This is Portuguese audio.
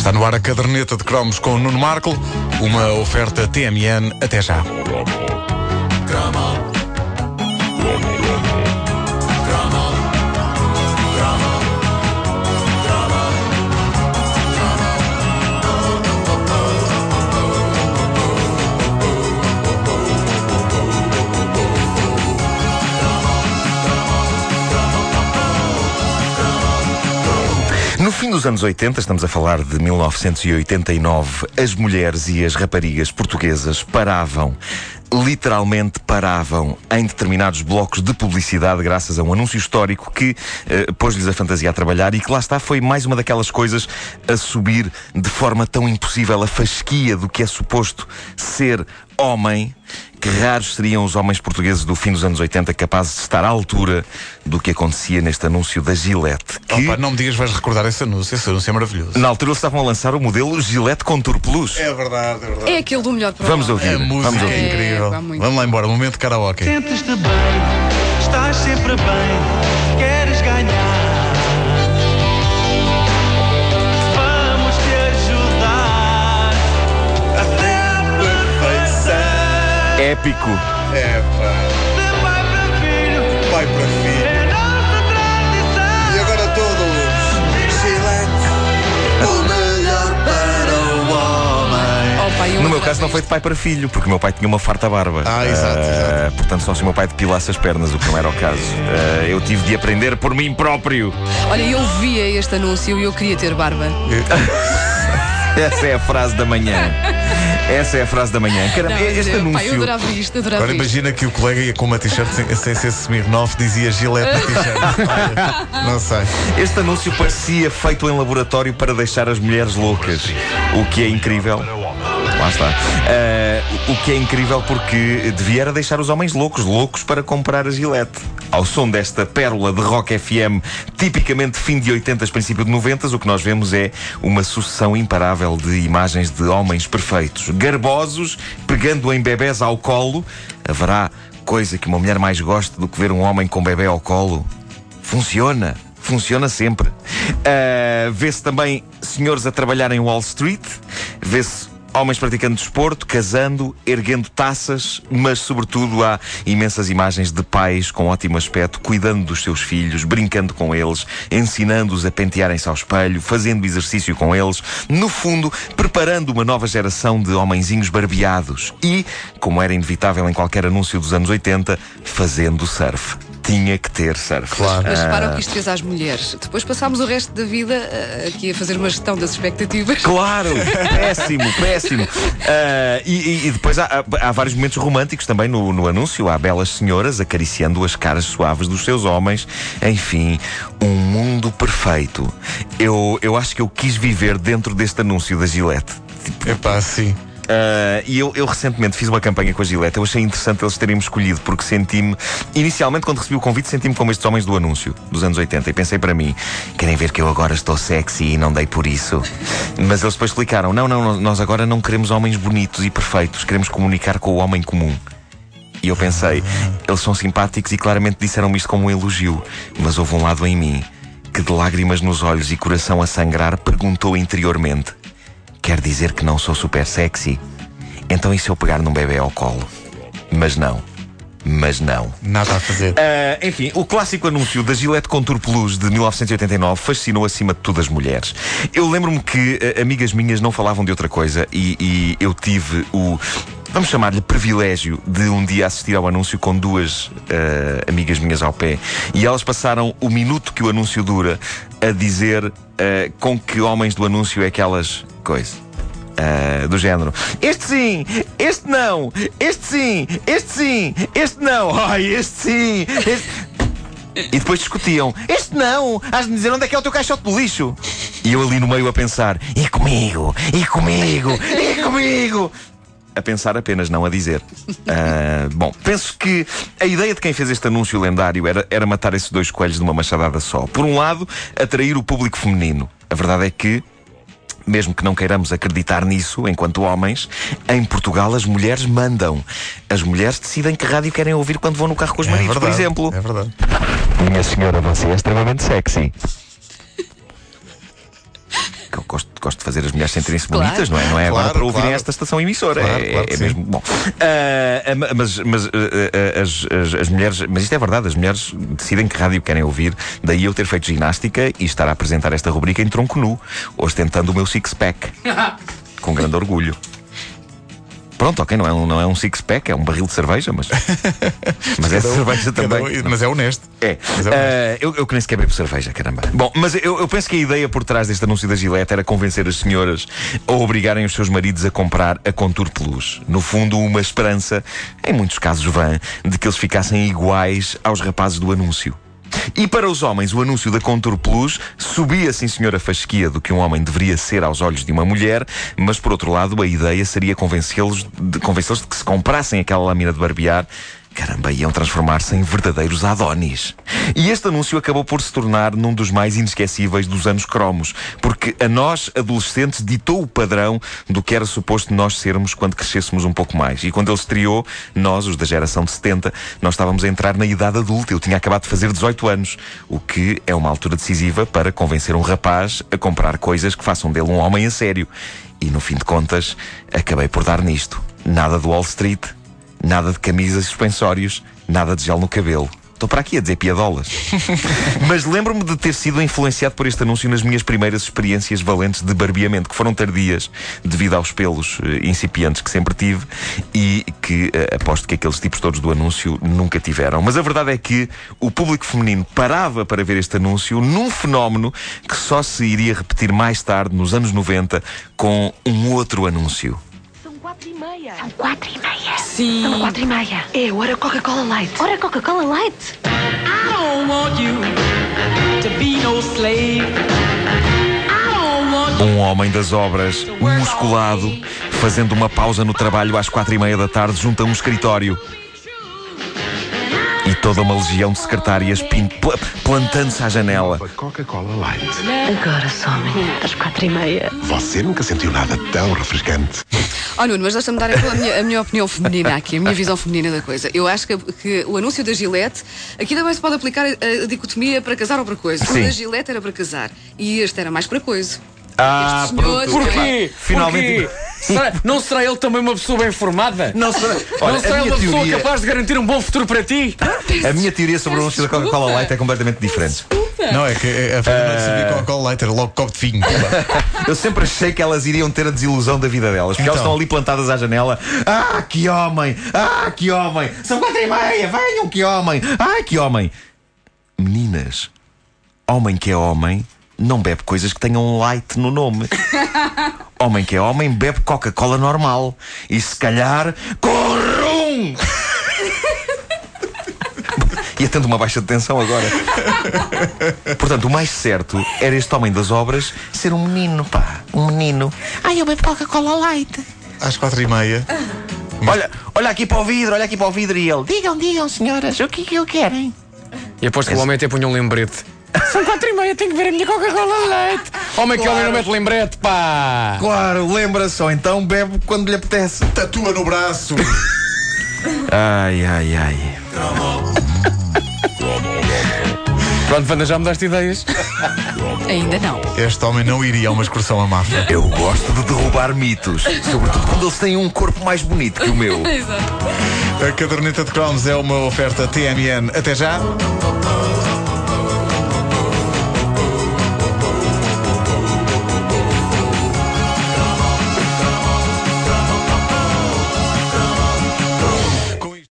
Está no ar a caderneta de cromos com o Nuno Marco, uma oferta TMN até já. Dos anos 80, estamos a falar de 1989, as mulheres e as raparigas portuguesas paravam literalmente paravam em determinados blocos de publicidade graças a um anúncio histórico que uh, pôs-lhes a fantasia a trabalhar e que lá está foi mais uma daquelas coisas a subir de forma tão impossível a fasquia do que é suposto ser homem que raros seriam os homens portugueses do fim dos anos 80 capazes de estar à altura do que acontecia neste anúncio da Gillette. Que, Opa, não me digas, vais recordar esse anúncio. Esse anúncio é maravilhoso. na altura eles estavam a lançar o modelo Gillette Contour Plus. É verdade, é verdade. É aquele do melhor para Vamos ouvir. A música Vamos é ouvir. incrível. É, pá, muito. Vamos lá embora, momento de karaoke. Sentes-te bem, estás sempre bem, queres ganhar. Épico. É pá, De pai para filho, pai para filho. é nossa tradição. E agora todos. Gillette, o melhor para o homem. Oh, No meu caso não foi de pai para filho, porque o meu pai tinha uma farta barba. Ah, exato, exato. Portanto, só se o meu pai depilasse as pernas, o que não era o caso. Ah, eu tive de aprender por mim próprio. Olha, eu via este anúncio e eu queria ter barba. Essa é a frase da manhã. Essa é a frase da manhã. Caramba, Não, este eu, pá, eu anúncio. adorava isto, adorava Agora isto. imagina que o colega ia com uma t-shirt sem, sem ser Smirnoff, dizia Gillette na t-shirt. Não sei. Este anúncio parecia feito em laboratório para deixar as mulheres loucas. O que é incrível. Lá está. Ah, o que é incrível porque devia era deixar os homens loucos, loucos para comprar a Gillette. Ao som desta pérola de rock FM, tipicamente fim de 80, princípio de 90, o que nós vemos é uma sucessão imparável de imagens de homens perfeitos, garbosos, pegando em bebés ao colo. Haverá coisa que uma mulher mais goste do que ver um homem com bebê ao colo? Funciona. Funciona sempre. Ah, vê-se também senhores a trabalhar em Wall Street, vê-se homens praticando desporto, casando, erguendo taças, mas sobretudo há imensas imagens de pais com ótimo aspecto, cuidando dos seus filhos, brincando com eles, ensinando-os a pentearem-se ao espelho, fazendo exercício com eles, no fundo, preparando uma nova geração de homenzinhos barbeados e, como era inevitável em qualquer anúncio dos anos 80, fazendo surf. Tinha que ter surf. Claro. Mas Ah. repara o que isto fez às mulheres. Depois passámos o resto da vida ah, aqui a fazer uma gestão das expectativas. Claro, péssimo, péssimo. Ah, e, e- depois há, há- vários momentos românticos também no, no anúncio. Há belas senhoras acariciando as caras suaves dos seus homens. Enfim, um mundo perfeito. Eu, eu acho que eu quis viver dentro deste anúncio da Gillette. Epá, sim. Ah, e eu, eu recentemente fiz uma campanha com a Gillette. Eu achei interessante eles terem-me escolhido, porque senti-me. Inicialmente, quando recebi o convite, senti-me como estes homens do anúncio dos anos 80. E pensei para mim: querem ver que eu agora estou sexy e não dei por isso. Mas eles depois explicaram: não, não, nós agora não queremos homens bonitos e perfeitos, queremos comunicar com o homem comum. E eu pensei: eles são simpáticos e claramente disseram-me isto como um elogio. Mas houve um lado em mim que, de lágrimas nos olhos e coração a sangrar, perguntou interiormente: Quer dizer que não sou super sexy? Então e se eu pegar num bebê ao colo? Mas não. Mas não. Nada a fazer. Ah, enfim, o clássico anúncio da Gillette Contour Plus de 1989 fascinou acima de tudo as mulheres. Eu lembro-me que ah, amigas minhas não falavam de outra coisa e, e eu tive o. Vamos chamar-lhe privilégio de um dia assistir ao anúncio com duas ah, amigas minhas ao pé. E elas passaram o minuto que o anúncio dura a dizer ah, com que homens do anúncio é que elas. coisa. Ah, do género. Este sim, este não, este sim, este sim, este não, ai, este sim, este... E depois discutiam: Este não, has de me dizer onde é que é o teu caixote do lixo. E eu ali no meio a pensar: E comigo, e comigo, e comigo. A pensar apenas, não a dizer. Ah, bom, penso que a ideia de quem fez este anúncio lendário era, era matar esses dois coelhos numa machadada só. Por um lado, atrair o público feminino. A verdade é que mesmo que não queiramos acreditar nisso, enquanto homens, em Portugal as mulheres mandam. As mulheres decidem que rádio querem ouvir quando vão no carro com os maridos, por exemplo. É verdade. Minha senhora, você é extremamente sexy. Que eu gosto, gosto de fazer as mulheres sentirem-se Claro. bonitas, não é? Não é agora Claro, para ouvirem claro. esta estação emissora. Claro, é é mesmo bom. Ah, mas mas ah, as, as, as mulheres, mas isto é verdade, as mulheres decidem que rádio querem ouvir, daí eu ter feito ginástica e estar a apresentar esta rubrica em tronco nu, ostentando o meu six-pack. com grande orgulho. Pronto, ok, não é um, não é um six-pack, é um barril de cerveja, mas. mas é cerveja também. um- mas é honesto. É. Mas é honesto. Ah, eu, eu que nem sequer bebo cerveja, caramba. Bom, mas eu, eu penso que a ideia por trás deste anúncio da Gillette era convencer as senhoras a obrigarem os seus maridos a comprar a Contour Plus. No fundo, uma esperança, em muitos casos vã, de que eles ficassem iguais aos rapazes do anúncio. E para os homens, o anúncio da Contour Plus subia, sim senhor, a fasquia do que um homem deveria ser aos olhos de uma mulher, mas por outro lado, a ideia seria convencê-los de, convencê-los de que se comprassem aquela lâmina de barbear Caramba, iam transformar-se em verdadeiros Adonis. E este anúncio acabou por se tornar num dos mais inesquecíveis dos anos cromos, porque a nós, adolescentes, ditou o padrão do que era suposto nós sermos quando crescêssemos um pouco mais. E quando ele estreou, nós, os da geração de 70, nós estávamos a entrar na idade adulta. Eu tinha acabado de fazer 18 anos, o que é uma altura decisiva para convencer um rapaz a comprar coisas que façam dele um homem a sério. E no fim de contas, acabei por dar nisto. Nada do Wall Street, Nada de camisas e suspensórios, nada de gel no cabelo. Estou para aqui a dizer piadolas. Mas lembro-me de ter sido influenciado por este anúncio nas minhas primeiras experiências valentes de barbeamento, que foram tardias devido aos pelos eh, incipientes que sempre tive e que eh, aposto que aqueles tipos todos do anúncio nunca tiveram. Mas a verdade é que o público feminino parava para ver este anúncio num fenómeno que só se iria repetir mais tarde, nos anos 90, com um outro anúncio. São quatro e meia. São quatro e meia. Sim. São quatro e meia. É hora Coca-Cola Light. Ora, Coca-Cola Light. I don't want you to be no slave. I don't want Um homem das obras, musculado, fazendo uma pausa no trabalho às quatro e meia da tarde junto a um escritório. E toda uma legião de secretárias plantando-se à janela. Coca-Cola Light. Agora só amanhã, às quatro e meia. Você nunca sentiu nada tão refrescante. Oh Nuno, mas deixa-me dar a minha, a minha opinião feminina aqui, a minha visão feminina da coisa. Eu acho que, que o anúncio da Gillette, aqui também se pode aplicar a, a dicotomia para casar ou para coisa. Sim. O da Gillette era para casar e este era mais para coisa. Ah, pronto. Porquê? Finalmente- Porquê? Será- não será ele também uma pessoa bem formada? Não será, não olha, será a ele uma pessoa teoria, capaz de garantir um bom futuro para ti? a minha teoria sobre o anúncio da Coca-Cola Desculpa. Light é completamente diferente. Não, é que a Fernanda uh... sabia Coca-Cola Light era logo copo de vinho. Eu sempre achei que elas iriam ter a desilusão da vida delas, porque Então. elas estão ali plantadas à janela. Ah, que homem! Ah, que homem! São quatro e meia! Venham, que homem! Ah, que homem! Meninas, homem que é homem não bebe coisas que tenham um light no nome. Homem que é homem bebe Coca-Cola normal. E se calhar, com E atendo uma baixa de tensão agora. Portanto, o mais certo era este homem das obras ser um menino, pá. Um menino. Ai, eu bebo Coca-Cola Light. Às quatro e meia. Olha, olha aqui para o vidro, olha aqui para o vidro e ele. Digam, digam, senhoras, o que é que eu querem? E aposto que o homem até punha um lembrete. São quatro e meia, tenho que ver a minha Coca-Cola Light. Homem que homem não mete lembrete, pá. Claro, lembra-se, ou então bebe quando lhe apetece. Tatua no braço. Ai, ai, ai. Pronto, Wanda, já me daste ideias. Ainda não. Este homem não iria a uma excursão a Mafra. Eu gosto de derrubar mitos, sobretudo quando eles têm um corpo mais bonito que o meu. Exato. A caderneta de cromos é uma oferta TMN. Até já.